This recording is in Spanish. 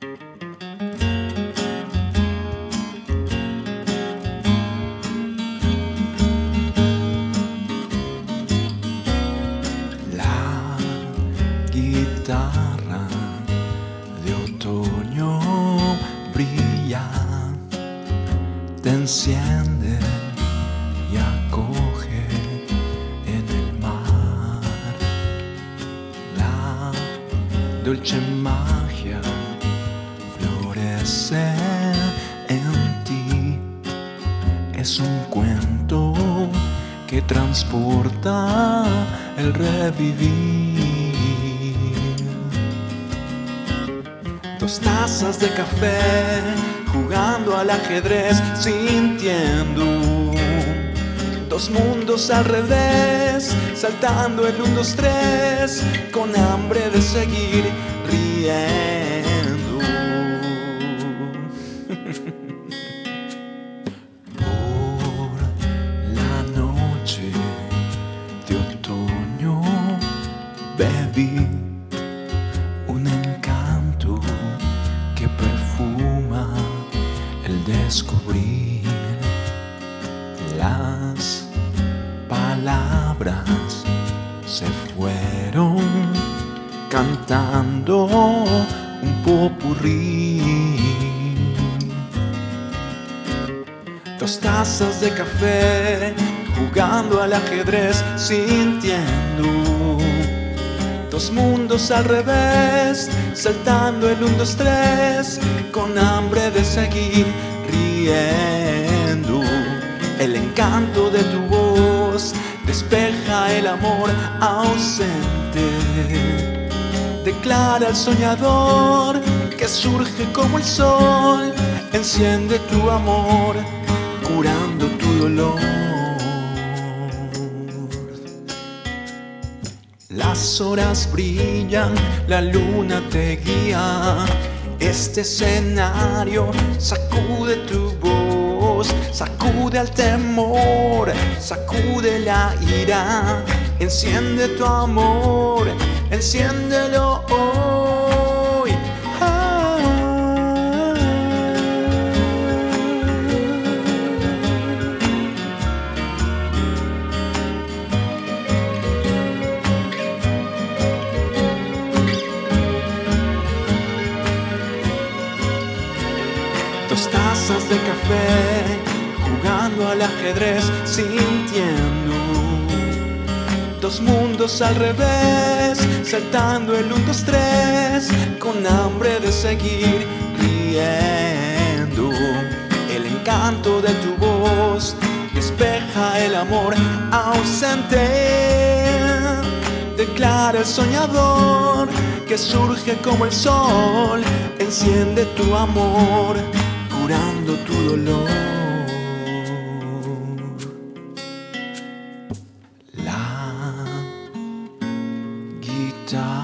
La guitarra de otoño brilla, te enciende y acoge en el mar. La dulce magia en ti, es un cuento que transporta el revivir. Dos tazas de café jugando al ajedrez, sintiendo dos mundos al revés, saltando el 1, 2, 3, con hambre de seguir riendo. Un encanto que perfuma el descubrir las palabras se fueron cantando un popurrí Dos tazas de café, jugando al ajedrez, sintiendo. Dos mundos al revés, saltando el 1, 2, 3, con hambre de seguir riendo. El encanto de tu voz despeja el amor ausente. Declara al soñador que surge como el sol, enciende tu amor, curando tu dolor. Las horas brillan, la luna te guía. Este escenario sacude tu voz, sacude al temor, sacude la ira. Enciende tu amor, enciéndelo jugando al ajedrez, sintiendo. Dos mundos al revés, saltando el 1, 2, 3, con hambre de seguir riendo. El encanto de tu voz despeja el amor ausente. Declara el soñador que surge como el sol, enciende tu amor, dolor. La guitarra.